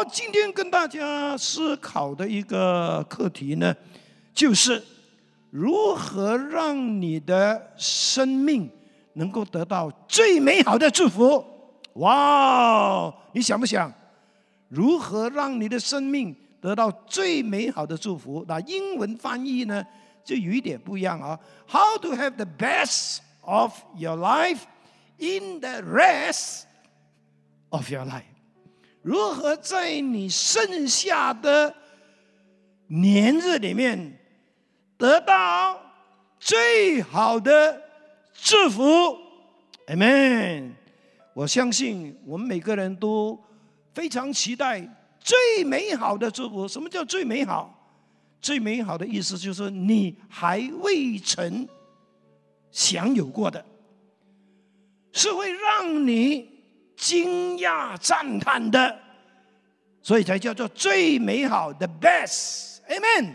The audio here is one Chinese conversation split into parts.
好，今天跟大家思考的一个课题呢，就是如何让你的生命能够得到最美好的祝福。哇，你想不想？如何让你的生命得到最美好的祝福？那英文翻译呢，就有一点不一样啊。How to have the best of your life in the rest of your life？如何在你剩下的年日里面得到最好的祝福？Amen。我相信我们每个人都非常期待最美好的祝福。什么叫最美好？最美好的意思就是你还未曾享有过的，是会让你。惊讶赞叹的，所以才叫做最美好的 best，amen。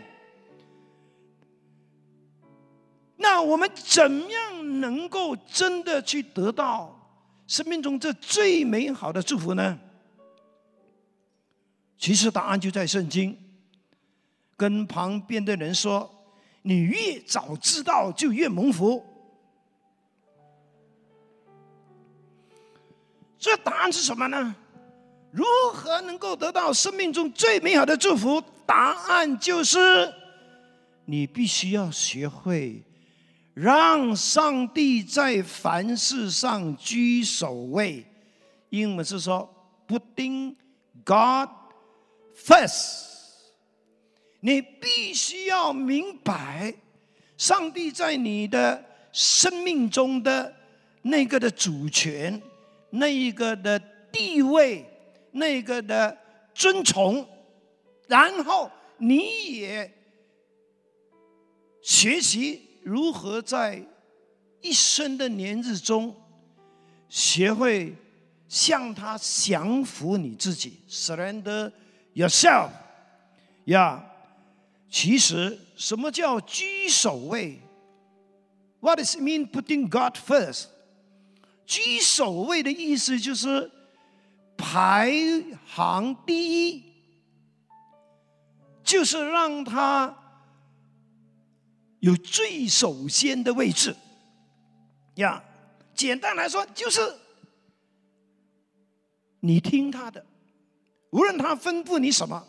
那我们怎样能够真的去得到生命中这最美好的祝福呢？其实答案就在圣经。跟旁边的人说：“你越早知道，就越蒙福。”这答案是什么呢？如何能够得到生命中最美好的祝福？答案就是，你必须要学会让上帝在凡事上居首位。英文是说，putting God first。你必须要明白，上帝在你的生命中的那个的主权。那一个的地位，那个的尊崇，然后你也学习如何在一生的年日中，学会向他降服你自己，surrender yourself。呀，其实什么叫居首位？What does it mean putting God first？居首位的意思就是排行第一，就是让他有最首先的位置。呀，简单来说就是你听他的，无论他吩咐你什么，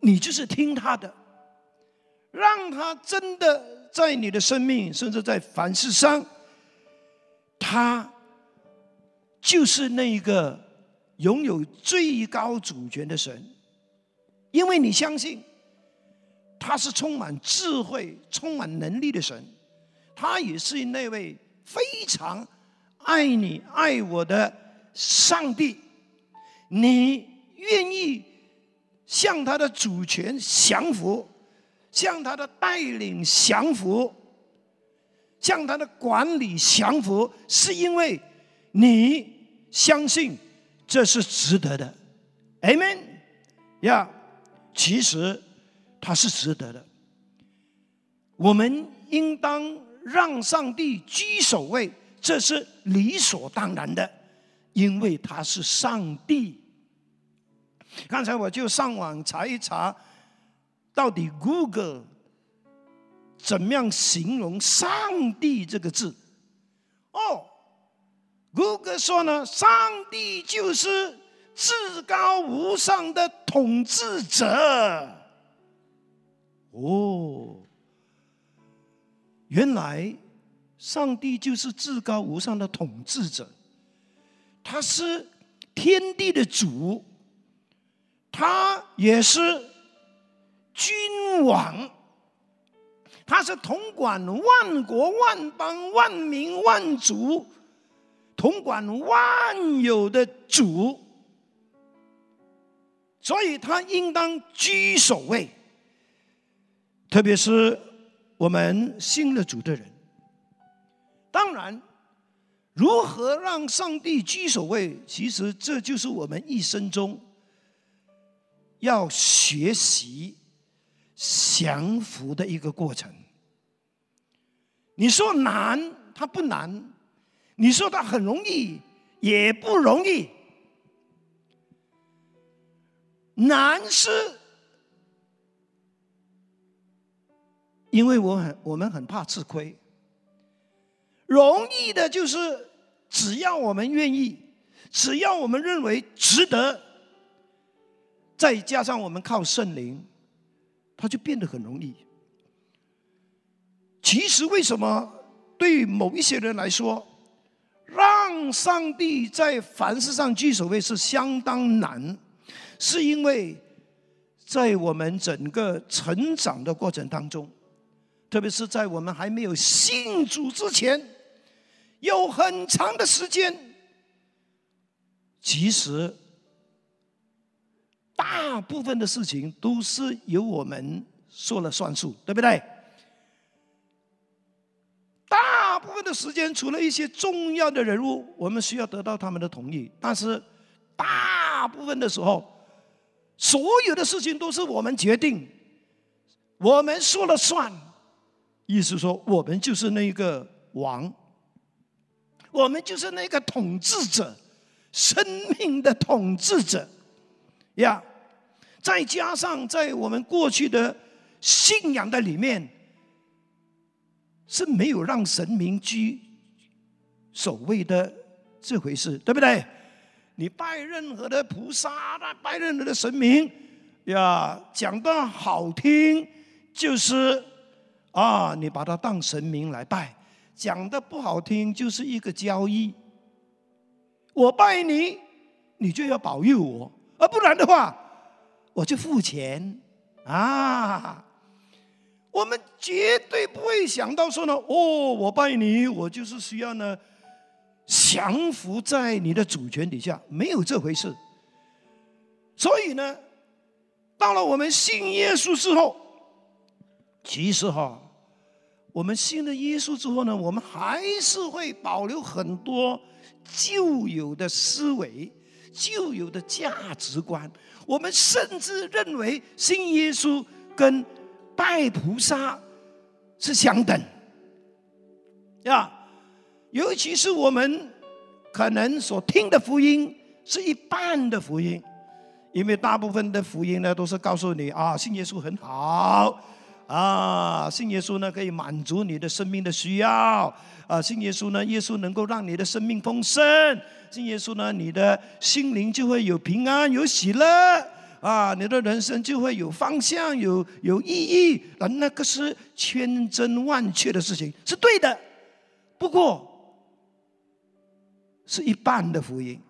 你就是听他的，让他真的在你的生命，甚至在凡事上。他就是那一个拥有最高主权的神，因为你相信他是充满智慧、充满能力的神，他也是那位非常爱你、爱我的上帝。你愿意向他的主权降服，向他的带领降服？向他的管理降服，是因为你相信这是值得的，Amen 呀。其实他是值得的，我们应当让上帝居首位，这是理所当然的，因为他是上帝。刚才我就上网查一查，到底 Google。怎么样形容“上帝”这个字？哦，谷歌说呢，上帝就是至高无上的统治者。哦，原来上帝就是至高无上的统治者，他是天地的主，他也是君王。他是统管万国万邦万民万族，统管万有的主，所以他应当居首位。特别是我们信了主的人，当然，如何让上帝居首位，其实这就是我们一生中要学习降服的一个过程。你说难，它不难；你说它很容易，也不容易。难是，因为我很我们很怕吃亏。容易的就是，只要我们愿意，只要我们认为值得，再加上我们靠圣灵，它就变得很容易。其实为什么对某一些人来说，让上帝在凡事上居首位是相当难？是因为在我们整个成长的过程当中，特别是在我们还没有信主之前。有很长的时间，其实大部分的事情都是由我们说了算数，对不对？部分的时间，除了一些重要的人物，我们需要得到他们的同意，但是大部分的时候，所有的事情都是我们决定，我们说了算，意思说我们就是那个王。我们就是那个统治者，生命的统治者呀。再加上在我们过去的信仰的里面，是没有让神明居首位的这回事，对不对？你拜任何的菩萨，拜任何的神明呀，讲的好听就是啊，你把它当神明来拜。讲的不好听，就是一个交易。我拜你，你就要保佑我，而不然的话，我就付钱啊。我们绝对不会想到说呢，哦，我拜你，我就是需要呢降服在你的主权底下，没有这回事。所以呢，到了我们信耶稣之后，其实哈。我们信了耶稣之后呢，我们还是会保留很多旧有的思维、旧有的价值观。我们甚至认为信耶稣跟拜菩萨是相等，呀。尤其是我们可能所听的福音是一半的福音，因为大部分的福音呢都是告诉你啊，信耶稣很好。啊，信耶稣呢可以满足你的生命的需要。啊，信耶稣呢，耶稣能够让你的生命丰盛。信耶稣呢，你的心灵就会有平安、有喜乐。啊，你的人生就会有方向、有有意义。啊，那个是千真万确的事情，是对的。不过，是一半的福音，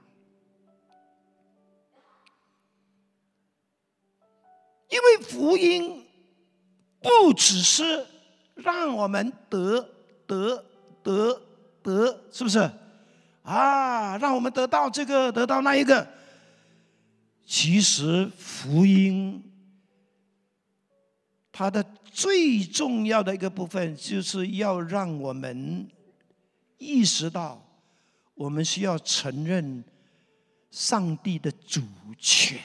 因为福音。不只是让我们得得得得，是不是？啊，让我们得到这个，得到那一个。其实福音它的最重要的一个部分，就是要让我们意识到，我们需要承认上帝的主权。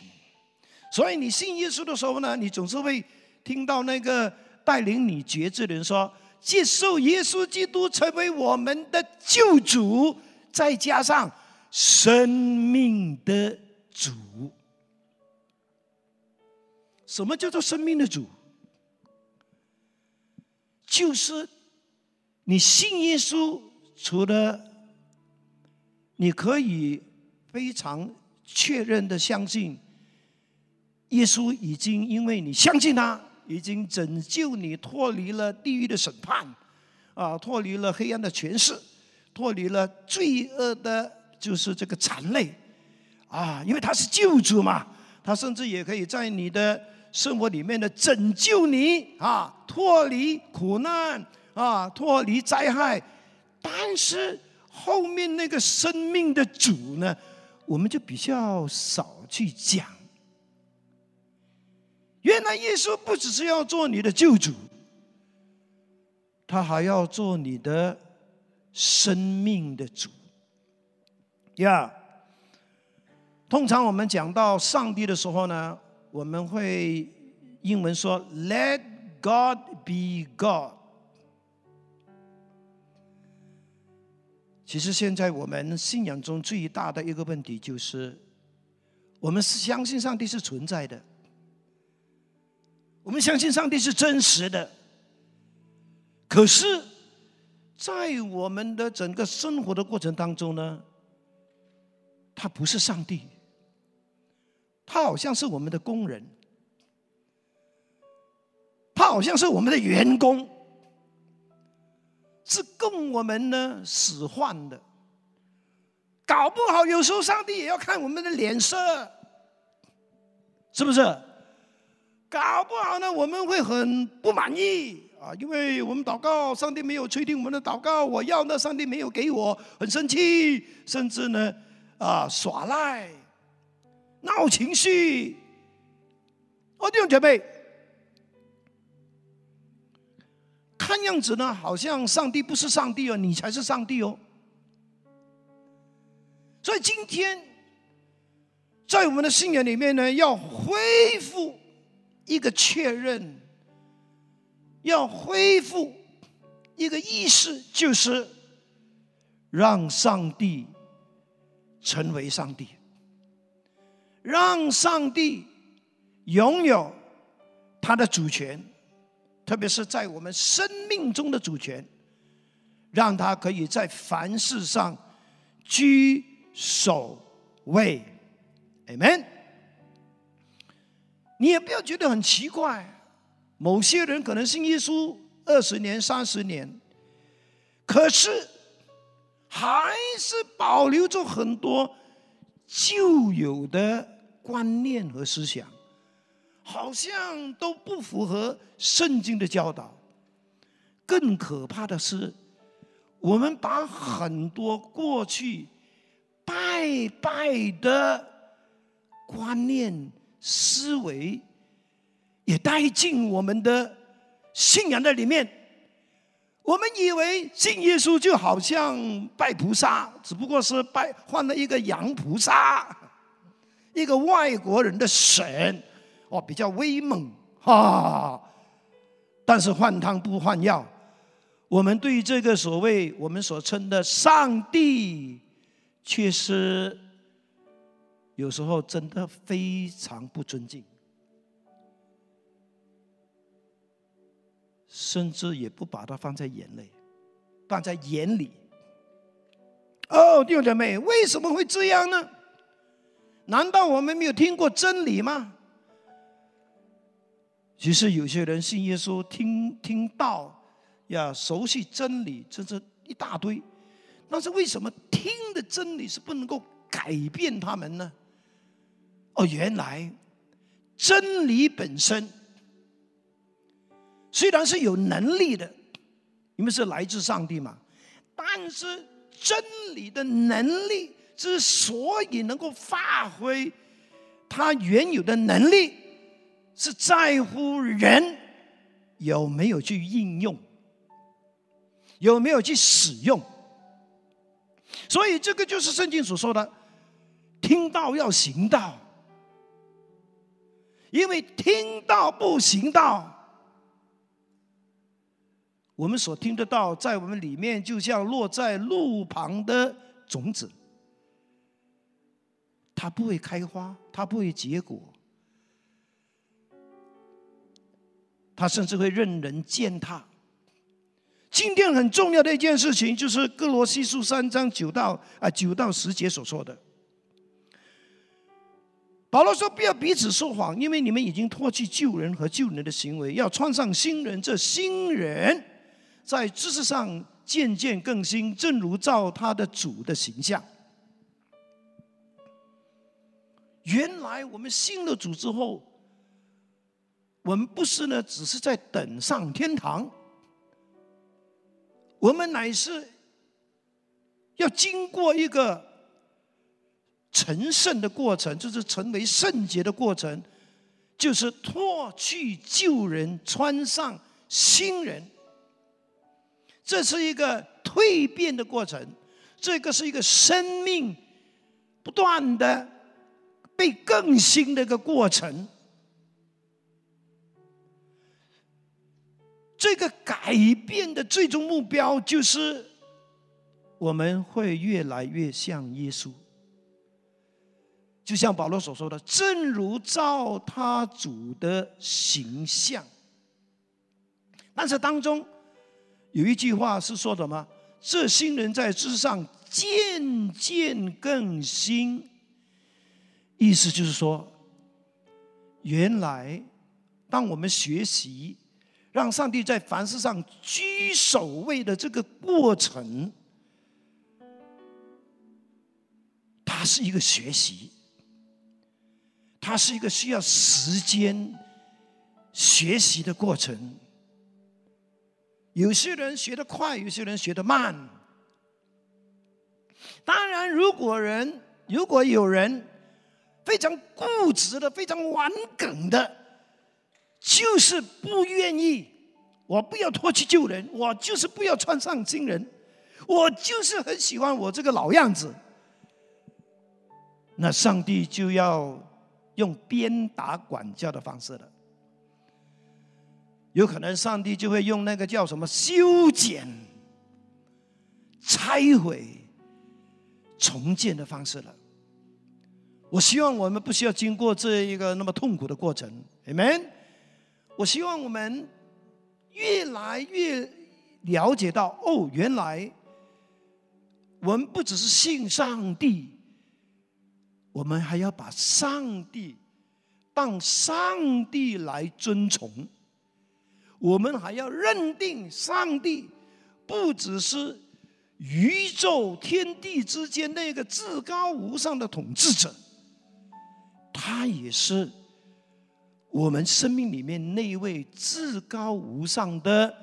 所以你信耶稣的时候呢，你总是会。听到那个带领你觉知的人说：“接受耶稣基督成为我们的救主，再加上生命的主。什么叫做生命的主？就是你信耶稣，除了你可以非常确认的相信耶稣已经因为你相信他。”已经拯救你脱离了地狱的审判，啊，脱离了黑暗的权势，脱离了罪恶的，就是这个残累，啊，因为他是救主嘛，他甚至也可以在你的生活里面的拯救你啊，脱离苦难啊，脱离灾害。但是后面那个生命的主呢，我们就比较少去讲。原来耶稣不只是要做你的救主，他还要做你的生命的主。呀，通常我们讲到上帝的时候呢，我们会英文说 “Let God be God”。其实现在我们信仰中最大的一个问题就是。我们是相信上帝是存在的，我们相信上帝是真实的。可是，在我们的整个生活的过程当中呢，他不是上帝，他好像是我们的工人，他好像是我们的员工，是供我们呢使唤的。搞不好，有时候上帝也要看我们的脸色，是不是？搞不好呢，我们会很不满意啊，因为我们祷告，上帝没有垂听我们的祷告，我要那上帝没有给我，很生气，甚至呢，啊，耍赖、闹情绪。哦，弟兄姐妹，看样子呢，好像上帝不是上帝哦，你才是上帝哦。所以今天，在我们的信仰里面呢，要恢复一个确认，要恢复一个意识，就是让上帝成为上帝，让上帝拥有他的主权，特别是在我们生命中的主权，让他可以在凡事上居。首位，amen。你也不要觉得很奇怪，某些人可能信耶稣二十年、三十年，可是还是保留着很多旧有的观念和思想，好像都不符合圣经的教导。更可怕的是，我们把很多过去。拜拜的观念思维也带进我们的信仰的里面。我们以为信耶稣就好像拜菩萨，只不过是拜换了一个洋菩萨，一个外国人的神，哦，比较威猛哈。但是换汤不换药，我们对这个所谓我们所称的上帝。确实，有时候真的非常不尊敬，甚至也不把它放在眼内，放在眼里。哦，弟兄姐妹，为什么会这样呢？难道我们没有听过真理吗？其实有些人信耶稣，听听到呀，熟悉真理，这是一大堆。但是为什么听的真理是不能够改变他们呢？哦，原来真理本身虽然是有能力的，因为是来自上帝嘛，但是真理的能力之所以能够发挥它原有的能力，是在乎人有没有去应用，有没有去使用。所以，这个就是圣经所说的：“听到要行道。”因为听到不行道，我们所听得到，在我们里面，就像落在路旁的种子，它不会开花，它不会结果，它甚至会任人践踏。今天很重要的一件事情，就是哥罗西书三章九到啊九到十节所说的。保罗说：“不要彼此说谎，因为你们已经脱去旧人和旧人的行为，要穿上新人。这新人在知识上渐渐更新，正如照他的主的形象。原来我们信了主之后，我们不是呢，只是在等上天堂。”我们乃是要经过一个成圣的过程，就是成为圣洁的过程，就是脱去旧人，穿上新人。这是一个蜕变的过程，这个是一个生命不断的被更新的一个过程。这个改变的最终目标就是，我们会越来越像耶稣。就像保罗所说的，正如照他主的形象。但是当中有一句话是说什么？这新人在之上渐渐更新。意思就是说，原来当我们学习让上帝在凡事上居首位的这个过程，它是一个学习，它是一个需要时间学习的过程。有些人学得快，有些人学得慢。当然，如果人如果有人。非常固执的，非常顽梗的，就是不愿意。我不要脱去旧人，我就是不要穿上新人，我就是很喜欢我这个老样子。那上帝就要用鞭打管教的方式了。有可能上帝就会用那个叫什么修剪、拆毁、重建的方式了。我希望我们不需要经过这一个那么痛苦的过程，Amen。我希望我们越来越了解到，哦，原来我们不只是信上帝，我们还要把上帝当上帝来尊崇，我们还要认定上帝不只是宇宙天地之间那个至高无上的统治者。他也是我们生命里面那位至高无上的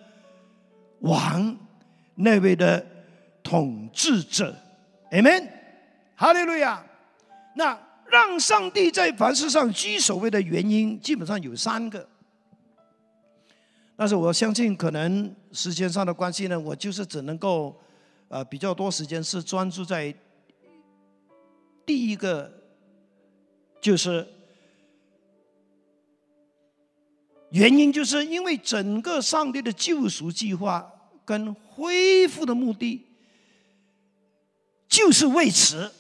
王，那位的统治者，Amen，哈利路亚。那让上帝在凡事上居首位的原因，基本上有三个。但是我相信，可能时间上的关系呢，我就是只能够呃比较多时间是专注在第一个。就是原因，就是因为整个上帝的救赎计划跟恢复的目的，就是为此，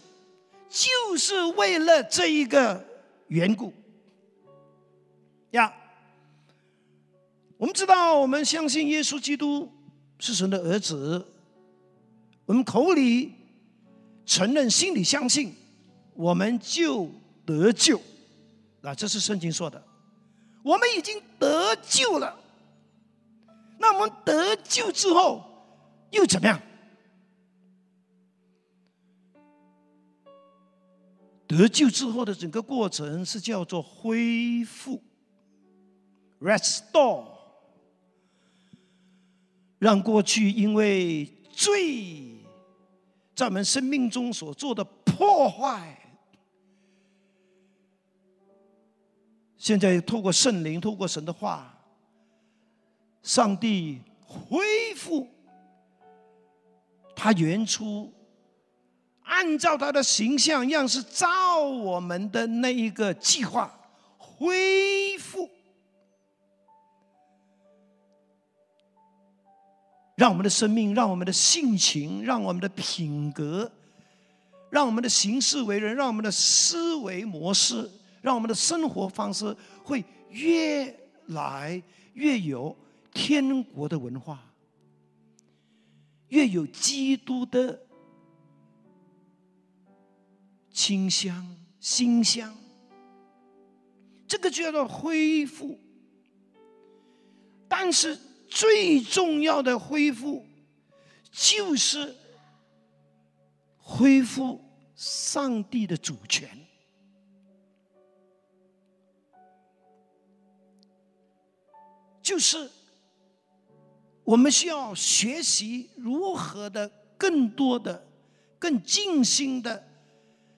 就是为了这一个缘故呀。我们知道，我们相信耶稣基督是神的儿子，我们口里承认，心里相信，我们就。得救，啊，这是圣经说的。我们已经得救了，那我们得救之后又怎么样？得救之后的整个过程是叫做恢复 （restore），让过去因为罪在我们生命中所做的破坏。现在透过圣灵，透过神的话，上帝恢复他原初按照他的形象样式造我们的那一个计划，恢复，让我们的生命，让我们的性情，让我们的品格，让我们的行事为人，让我们的思维模式。让我们的生活方式会越来越有天国的文化，越有基督的清香、馨香。这个就叫做恢复。但是最重要的恢复，就是恢复上帝的主权。就是我们需要学习如何的更多的、更尽心的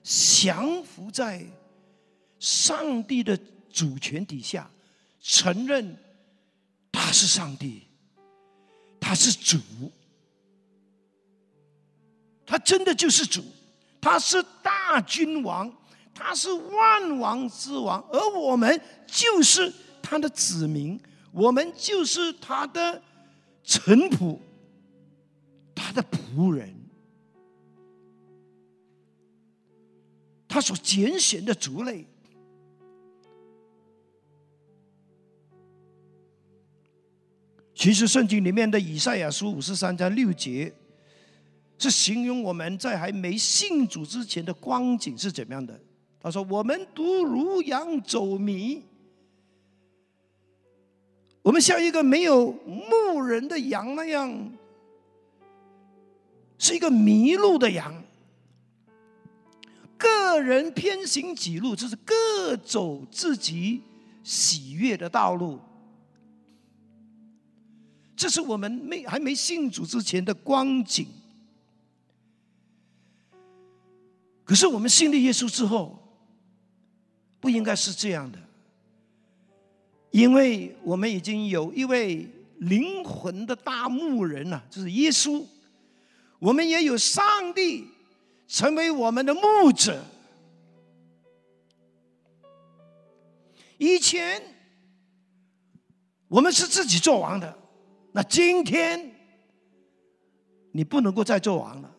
降服在上帝的主权底下，承认他是上帝，他是主，他真的就是主，他是大君王，他是万王之王，而我们就是他的子民。我们就是他的臣仆，他的仆人。他所拣选的族类。其实圣经里面的以赛亚书五十三章六节，是形容我们在还没信主之前的光景是怎么样的。他说：“我们独如羊走迷，我们像一个没有牧人的羊那样，是一个迷路的羊。个人偏行己路，就是各走自己喜悦的道路。”这是我们没还没信主之前的光景。可是我们信了耶稣之后，不应该是这样的，因为我们已经有一位灵魂的大牧人了，就是耶稣。我们也有上帝成为我们的牧者。以前我们是自己做王的。那今天你不能够再做王了，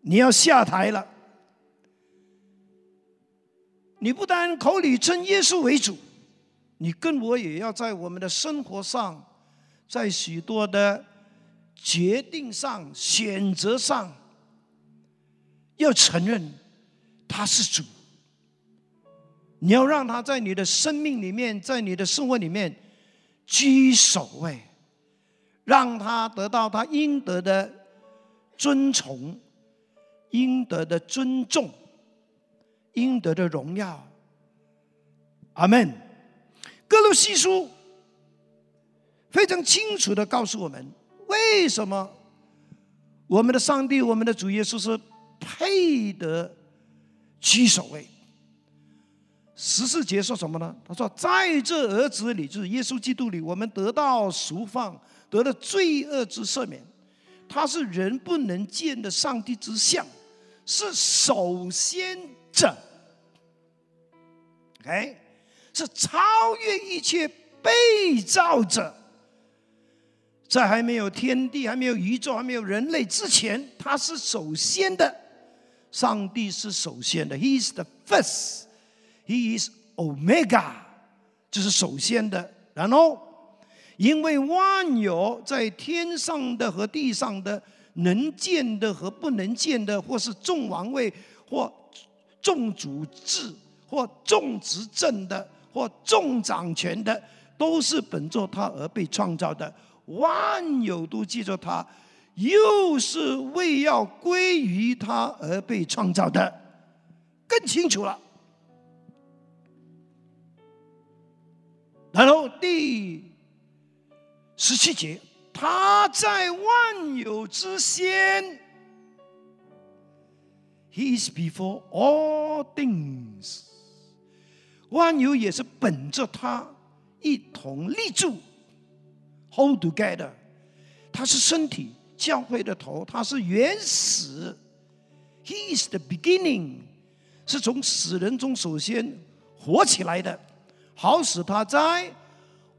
你要下台了。你不但口里称耶稣为主，你跟我也要在我们的生活上，在许多的决定上、选择上，要承认他是主。你要让他在你的生命里面，在你的生活里面居首位。让他得到他应得的尊崇、应得的尊重、应得的荣耀。阿门。哥罗西书非常清楚的告诉我们，为什么我们的上帝、我们的主耶稣是配得居首位。十四节说什么呢？他说，在这儿子里，就是耶稣基督里，我们得到赎放。得了罪恶之赦免，他是人不能见的上帝之相，是首先者。OK，是超越一切被造者，在还没有天地、还没有宇宙、还没有人类之前，他是首先的。上帝是首先的，He is the first，He is Omega，就是首先的。然后。因为万有在天上的和地上的，能见的和不能见的，或是众王位，或众主治，或众执政的，或众掌权的，都是本着他而被创造的。万有都记着他，又是为要归于他而被创造的，更清楚了。然后第。十七节，他在万有之先，He is before all things。蜗牛也是本着它一同立住，hold together。它是身体教会的头，它是原始，He is the beginning，是从死人中首先活起来的，好使他在。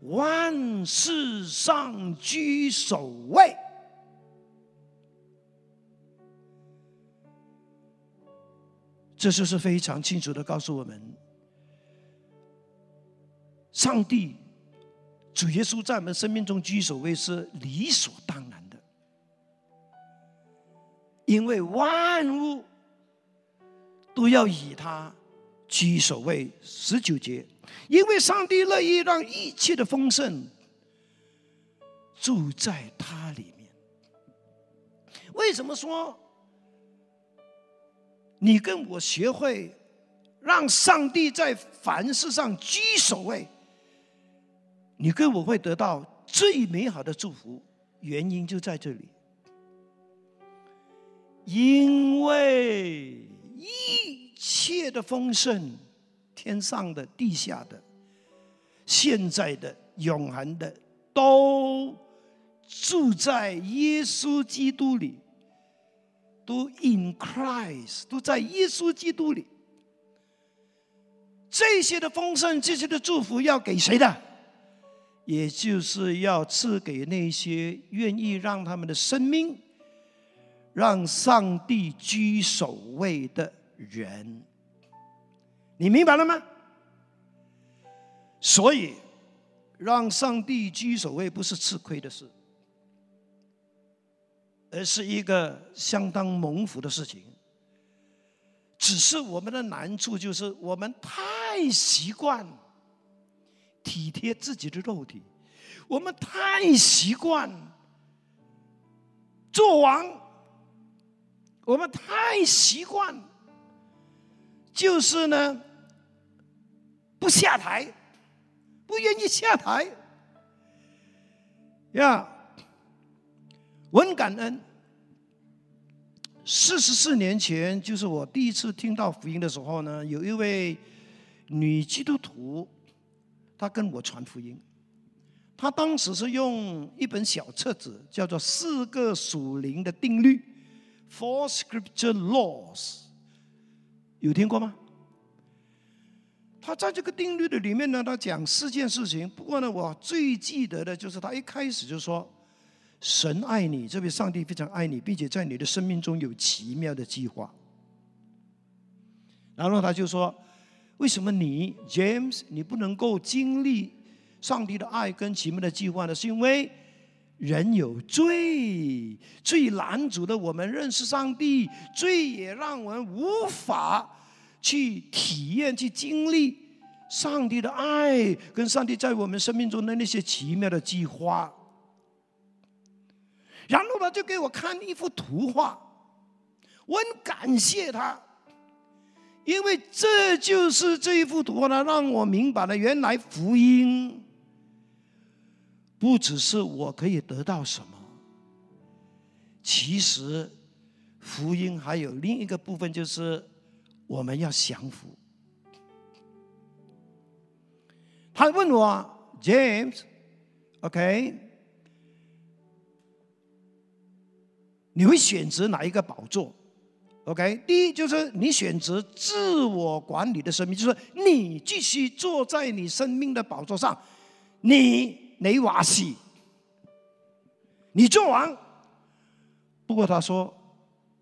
万事上居首位，这就是非常清楚的告诉我们：上帝主耶稣在我们生命中居首位是理所当然的，因为万物都要以他居首位。十九节。因为上帝乐意让一切的丰盛住在他里面。为什么说你跟我学会让上帝在凡事上居首位？你跟我会得到最美好的祝福，原因就在这里。因为一切的丰盛。天上的、地下的、现在的、永恒的，都住在耶稣基督里，都 in Christ，都在耶稣基督里。这些的丰盛、这些的祝福要给谁的？也就是要赐给那些愿意让他们的生命让上帝居首位的人。你明白了吗？所以，让上帝居首位不是吃亏的事，而是一个相当蒙福的事情。只是我们的难处就是，我们太习惯体贴自己的肉体，我们太习惯做王，我们太习惯，就是呢，不下台。不愿意下台呀！我很感恩。四十四年前，就是我第一次听到福音的时候呢，有一位女基督徒，他跟我传福音。他当时是用一本小册子，叫做《四个属灵的定律》（Four Scripture Laws），有听过吗？他在这个定律的里面呢，他讲四件事情。不过呢，我最记得的就是他一开始就说：“神爱你，这位上帝非常爱你，并且在你的生命中有奇妙的计划。”然后他就说：“为什么你 James 你不能够经历上帝的爱跟奇妙的计划呢？是因为人有罪，罪拦阻了我们认识上帝，罪也让我们无法。”去体验、去经历上帝的爱，跟上帝在我们生命中的那些奇妙的计划。然后呢，就给我看一幅图画，我很感谢他，因为这就是这一幅图画呢，让我明白了原来福音不只是我可以得到什么，其实福音还有另一个部分就是。我们要降服。他问我，James，OK，你会选择哪一个宝座？OK，第一就是你选择自我管理的生命，就是你继续坐在你生命的宝座上，你你瓦西，你做完。不过他说，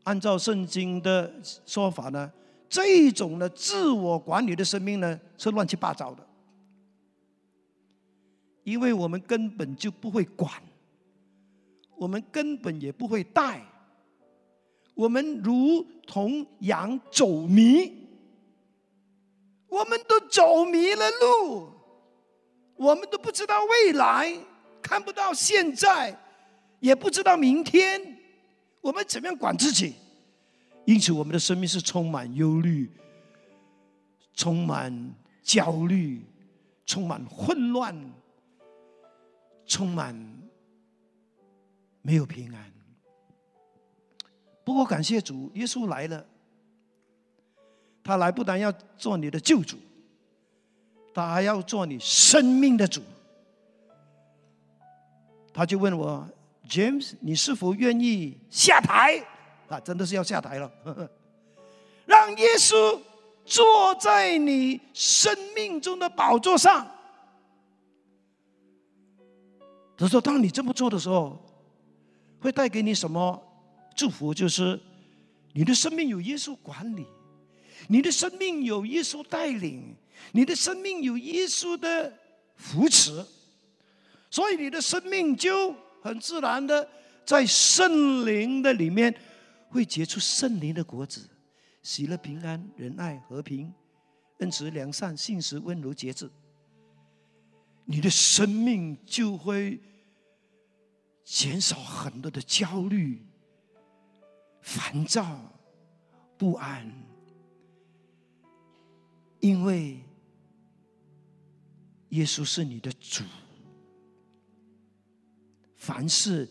按照圣经的说法呢。这种的自我管理的生命呢，是乱七八糟的，因为我们根本就不会管，我们根本也不会带，我们如同羊走迷，我们都走迷了路，我们都不知道未来，看不到现在，也不知道明天，我们怎么样管自己？因此，我们的生命是充满忧虑、充满焦虑、充满混乱、充满没有平安。不过，感谢主，耶稣来了。他来不但要做你的救主，他还要做你生命的主。他就问我：“James，你是否愿意下台？”啊，真的是要下台了！让耶稣坐在你生命中的宝座上。他说：“当你这么做的时候，会带给你什么祝福？就是你的生命有耶稣管理，你的生命有耶稣带领，你的生命有耶稣的扶持，所以你的生命就很自然的在圣灵的里面。”会结出圣灵的果子，喜乐、平安、仁爱、和平、恩慈、良善、信实、温柔、节制。你的生命就会减少很多的焦虑、烦躁、不安，因为耶稣是你的主，凡事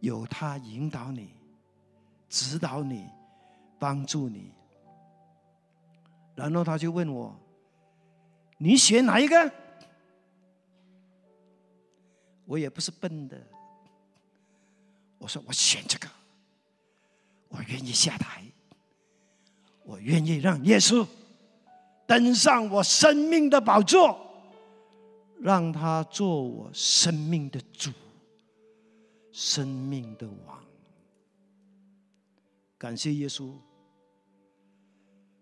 有他引导你。指导你，帮助你。然后他就问我：“你选哪一个？”我也不是笨的，我说：“我选这个，我愿意下台，我愿意让耶稣登上我生命的宝座，让他做我生命的主，生命的王。”感谢耶稣，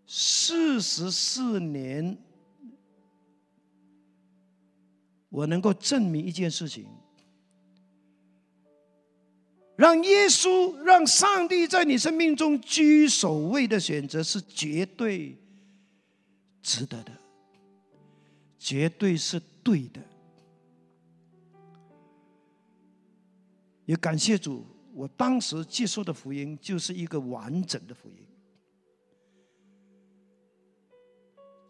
四十四年，我能够证明一件事情：让耶稣、让上帝在你生命中居首位的选择是绝对值得的，绝对是对的。也感谢主，我当时接受的福音就是一个完整的福音，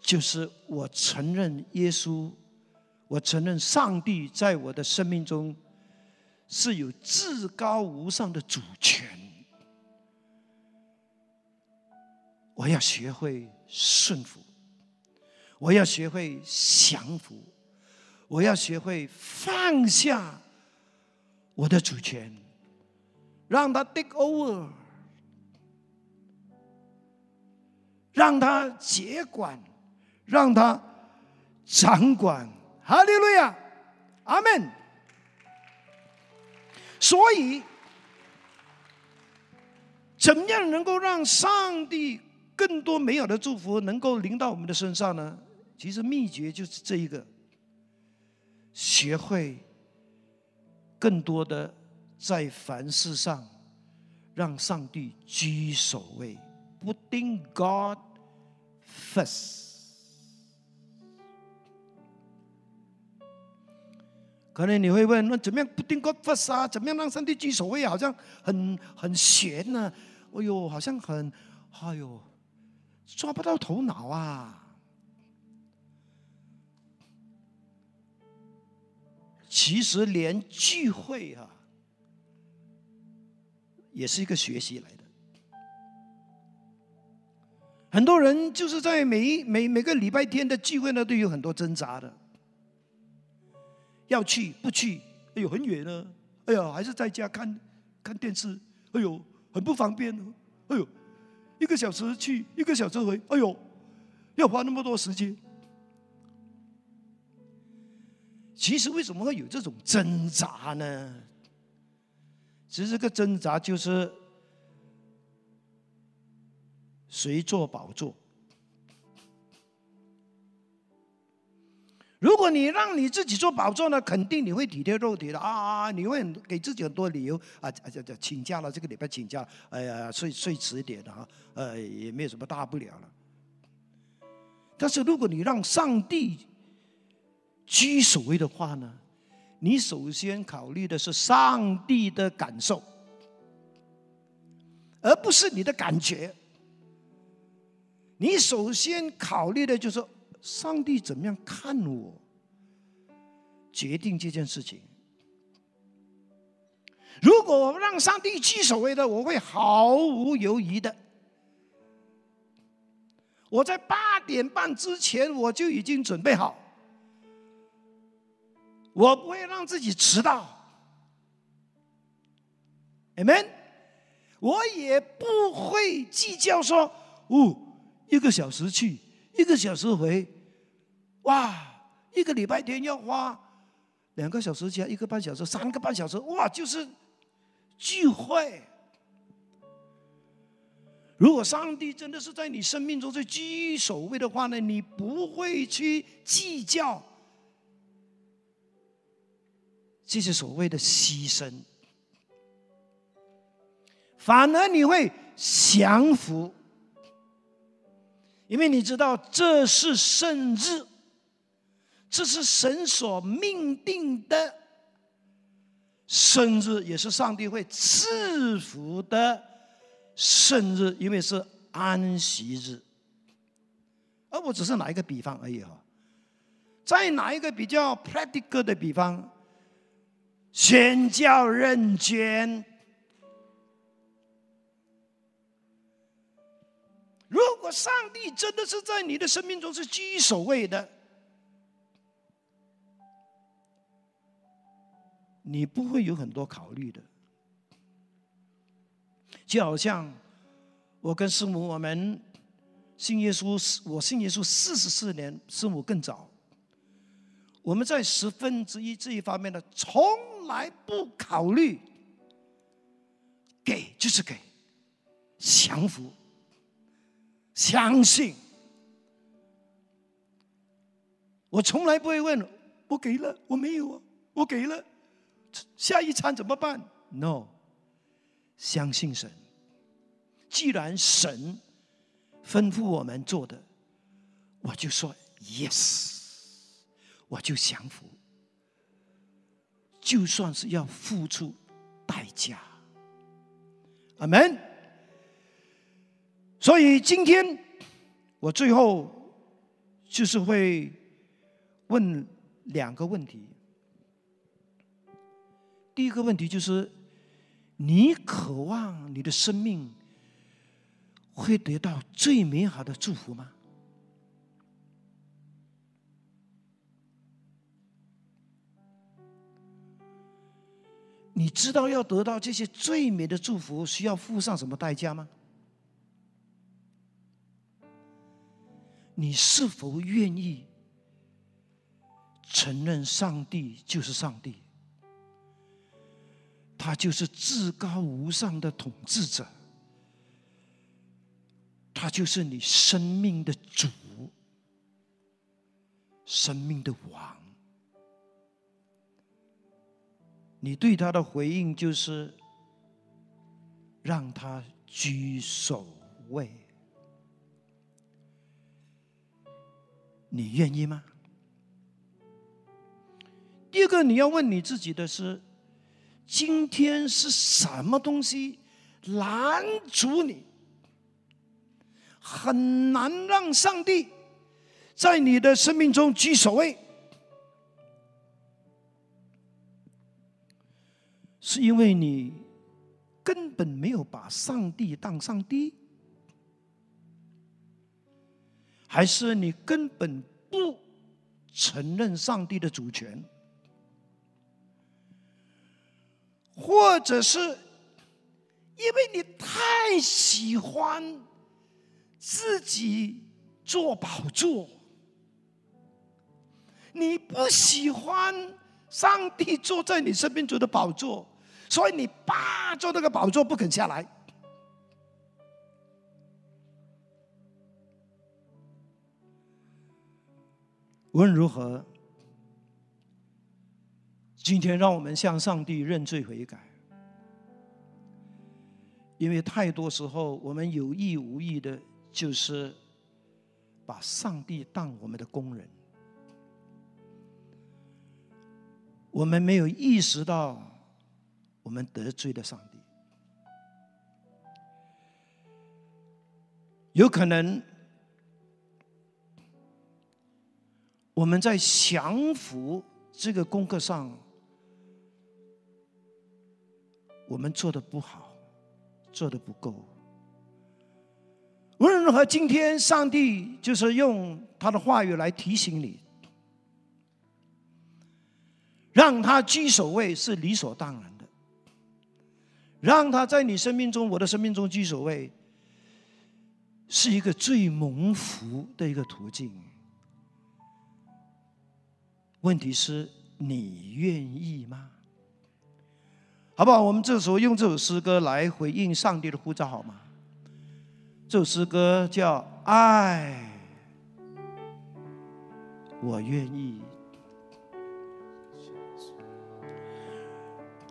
就是我承认耶稣，我承认上帝在我的生命中是有至高无上的主权。我要学会顺服，我要学会降服，我要学会放下。我的主权，让他 take over，让他接管，让他掌管。哈利路亚，阿门。所以，怎么样能够让上帝更多美好的祝福能够临到我们的身上呢？其实秘诀就是这一个：学会。更多的在凡事上让上帝居首位，putting God first。可能你会问，那怎么样 putting God first 啊？怎么样让上帝居首位？好像很很悬呢。哎呦，好像很，哎呦，抓不到头脑啊。其实连聚会啊，也是一个学习来的。很多人就是在每一每每个礼拜天的聚会呢，都有很多挣扎的。要去不去？哎呦，很远呢。哎呀，还是在家看看电视。哎呦，很不方便。哎呦，一个小时去，一个小时回。哎呦，要花那么多时间。其实为什么会有这种挣扎呢？其实这个挣扎就是谁做宝座。如果你让你自己做宝座呢，肯定你会体贴肉体的啊！你会给自己很多理由啊，叫叫请假了，这个礼拜请假，哎呀，睡睡迟一点啊，呃，也没有什么大不了了。但是如果你让上帝，居首位的话呢，你首先考虑的是上帝的感受，而不是你的感觉。你首先考虑的就是上帝怎么样看我，决定这件事情。如果我让上帝去所谓的，我会毫无犹豫的，我在八点半之前我就已经准备好。我不会让自己迟到，amen。我也不会计较说，哦，一个小时去，一个小时回，哇，一个礼拜天要花两个小时加一个半小时，三个半小时，哇，就是聚会。如果上帝真的是在你生命中最居首位的话呢，你不会去计较。这些所谓的牺牲，反而你会降服，因为你知道这是圣日，这是神所命定的圣日，也是上帝会赐福的圣日，因为是安息日。而我只是拿一个比方而已哈，再拿一个比较 practical 的比方。宣教认捐。如果上帝真的是在你的生命中是居首位的，你不会有很多考虑的。就好像我跟师母，我们信耶稣，我信耶稣四十四年，师母更早。我们在十分之一这一方面呢，从来不考虑，给就是给，降服，相信。我从来不会问，我给了，我没有啊，我给了，下一餐怎么办？No，相信神。既然神吩咐我们做的，我就说 yes，我就降服，就算是要付出代价。阿门。所以今天我最后就是会。问两个问题。第一个问题就是：你渴望你的生命会得到最美好的祝福吗？你知道要得到这些最美的祝福需要付上什么代价吗？你是否愿意？承认上帝就是上帝，他就是至高无上的统治者，他就是你生命的主，生命的王。你对他的回应就是让他居首位，你愿意吗？第二个你要问你自己的是：今天是什么东西拦阻你，很难让上帝在你的生命中居首位？是因为你根本没有把上帝当上帝，还是你根本不承认上帝的主权？或者是因为你太喜欢自己做宝座，你不喜欢上帝坐在你身边做的宝座，所以你霸住那个宝座不肯下来。无论如何。今天，让我们向上帝认罪悔改，因为太多时候我们有意无意的，就是把上帝当我们的工人，我们没有意识到我们得罪了上帝，有可能我们在降服这个功课上。我们做的不好，做的不够。无论如何，今天上帝就是用他的话语来提醒你，让他居首位是理所当然的，让他在你生命中、我的生命中居首位，是一个最蒙福的一个途径。问题是你愿意吗？好不好？我们这时候用这首诗歌来回应上帝的呼召，好吗？这首诗歌叫《爱》，我愿意。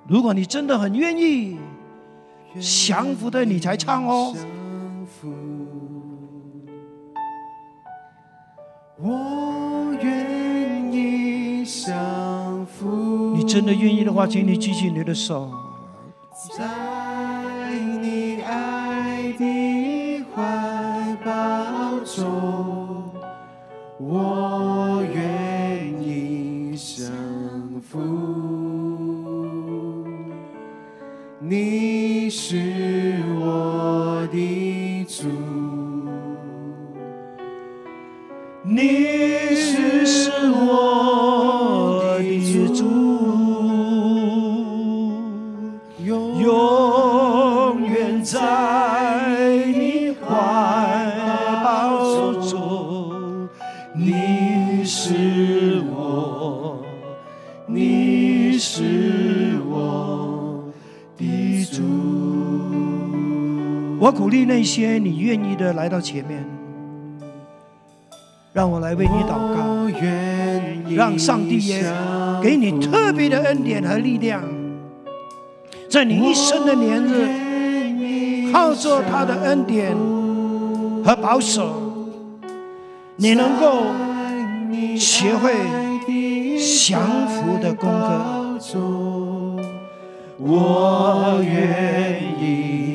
如果你真的很愿意降服的，你才唱哦。我。你真的愿意的话，请你举起你的手。在你爱的怀抱中，鼓励那些你愿意的来到前面。让我来为你祷告，让上帝也给你特别的恩典和力量，在你一生的年日，靠着他的恩典和保守，你能够学会降服的功课。我愿意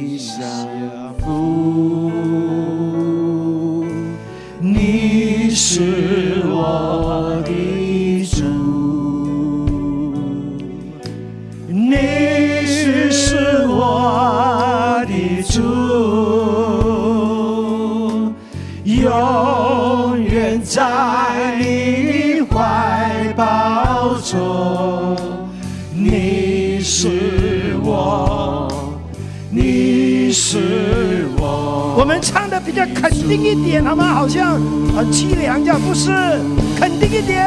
在你怀抱中。你是我，你是我。我们唱的比较肯定一点，好吗？好像很凄凉，这样不是？肯定一点，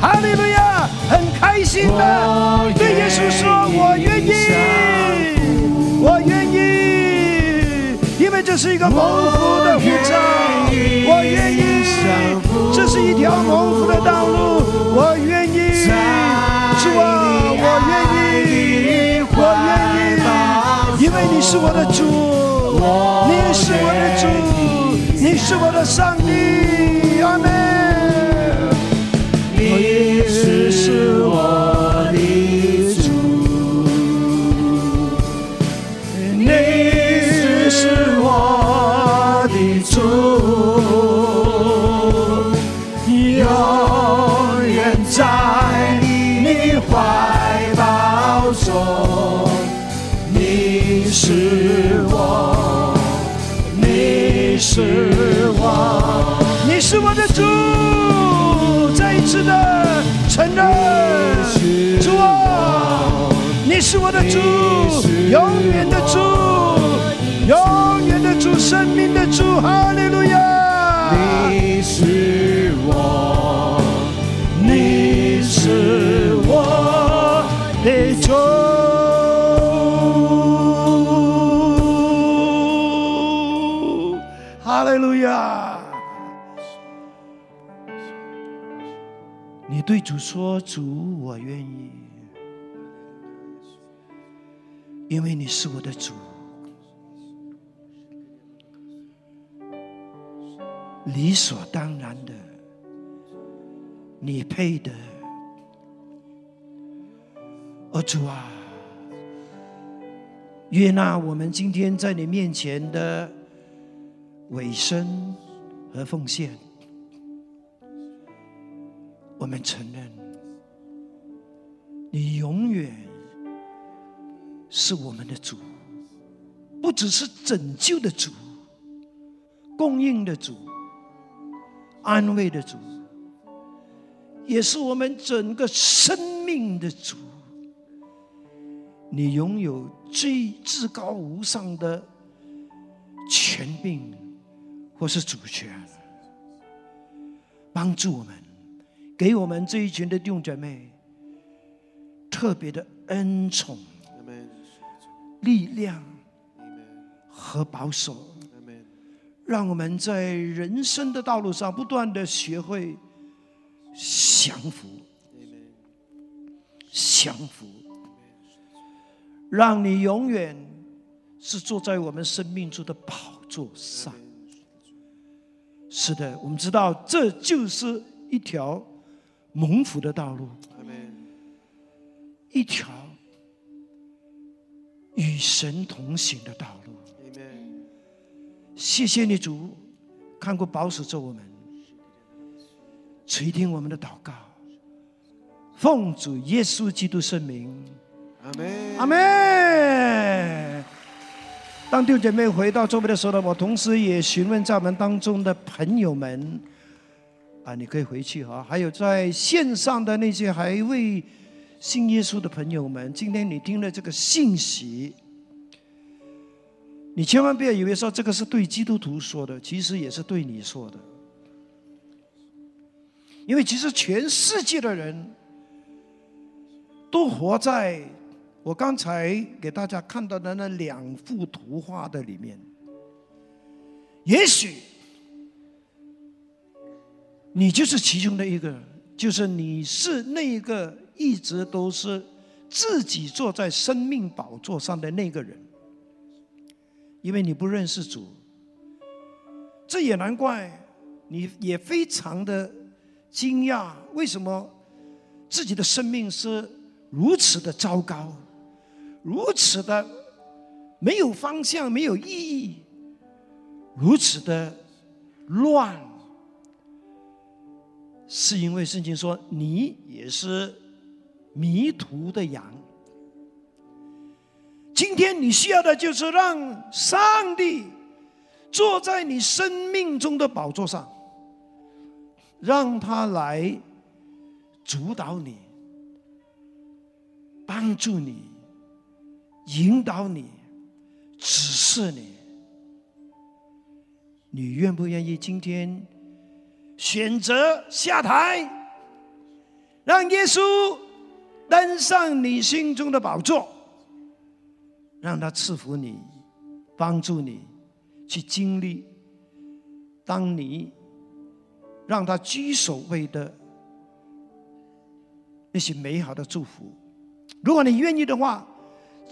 哈利路亚，很开心的对耶稣说：“我愿意，我愿意，因为这是一个蒙福的护照，我愿意，这是一条蒙福的道路，我愿意，主啊，我愿意，我愿意，因为你是我的主。”你是我的主，你是我的上帝，阿门。你是我再一次的承认，主啊，你是我的主，永远的主，永远的主，生命的主，哈利路亚。对主说：“主，我愿意，因为你是我的主，理所当然的，你配的。”哦，主啊，悦纳我们今天在你面前的。委身和奉献，我们承认，你永远是我们的主，不只是拯救的主、供应的主、安慰的主，也是我们整个生命的主。你拥有最至高无上的权柄。或是主权，帮助我们，给我们这一群的弟兄姐妹特别的恩宠、力量和保守，让我们在人生的道路上不断的学会降服、降服，让你永远是坐在我们生命中的宝座上。是的，我们知道这就是一条蒙福的道路，一条与神同行的道路。谢谢你主，看过保守着我们，垂听我们的祷告，奉主耶稣基督圣名，阿门，阿门。当弟兄姐妹回到座位的时候呢，我同时也询问在我们当中的朋友们，啊，你可以回去哈。还有在线上的那些还未信耶稣的朋友们，今天你听了这个信息，你千万不要以为说这个是对基督徒说的，其实也是对你说的，因为其实全世界的人都活在。我刚才给大家看到的那两幅图画的里面，也许你就是其中的一个，就是你是那一个一直都是自己坐在生命宝座上的那个人，因为你不认识主，这也难怪，你也非常的惊讶，为什么自己的生命是如此的糟糕，如此的没有方向、没有意义，如此的乱。是因为圣经说你也是迷途的羊。今天你需要的就是让上帝坐在你生命中的宝座上，让他来主导你、帮助你、引导你、指示你。你愿不愿意今天？选择下台，让耶稣登上你心中的宝座，让他赐福你，帮助你去经历。当你让他居首位的那些美好的祝福，如果你愿意的话，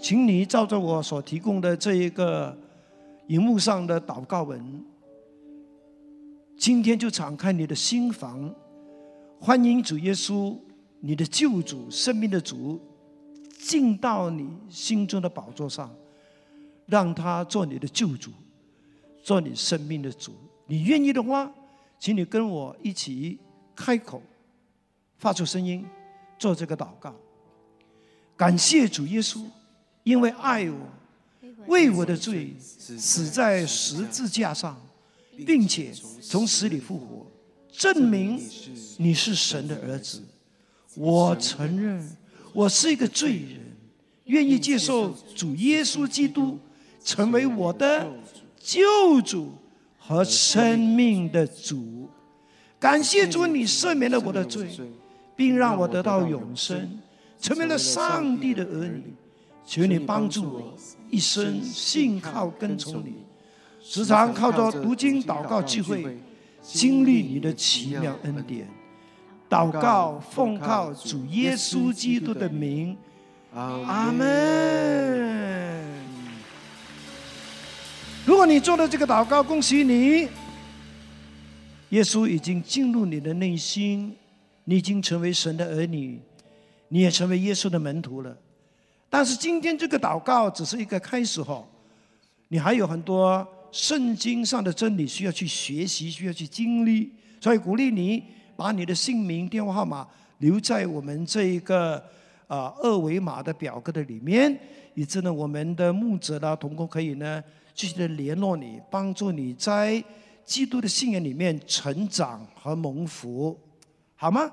请你照着我所提供的这一个荧幕上的祷告文。今天就敞开你的心房，欢迎主耶稣，你的救主，生命的主，进到你心中的宝座上，让他做你的救主，做你生命的主。你愿意的话，请你跟我一起开口，发出声音，做这个祷告。感谢主耶稣，因为爱我，为我的罪死在十字架上。并且从死里复活，证明你是神的儿子。我承认我是一个罪人，愿意接受主耶稣基督成为我的救主和生命的主。感谢主，你赦免了我的罪，并让我得到永生，成为了上帝的儿女。求你帮助我一生信靠跟从你。时常靠着读经祷告聚会，经历你的奇妙恩典。祷告奉靠主耶稣基督的名，阿门。如果你做了这个祷告，恭喜你，耶稣已经进入你的内心，你已经成为神的儿女，你也成为耶稣的门徒了。但是今天这个祷告只是一个开始哈，你还有很多。圣经上的真理需要去学习，需要去经历，所以鼓励你把你的姓名、电话号码留在我们这一个啊二维码的表格的里面，以致呢我们的牧者呢同工可以呢继续的联络你，帮助你在基督的信仰里面成长和蒙福，好吗？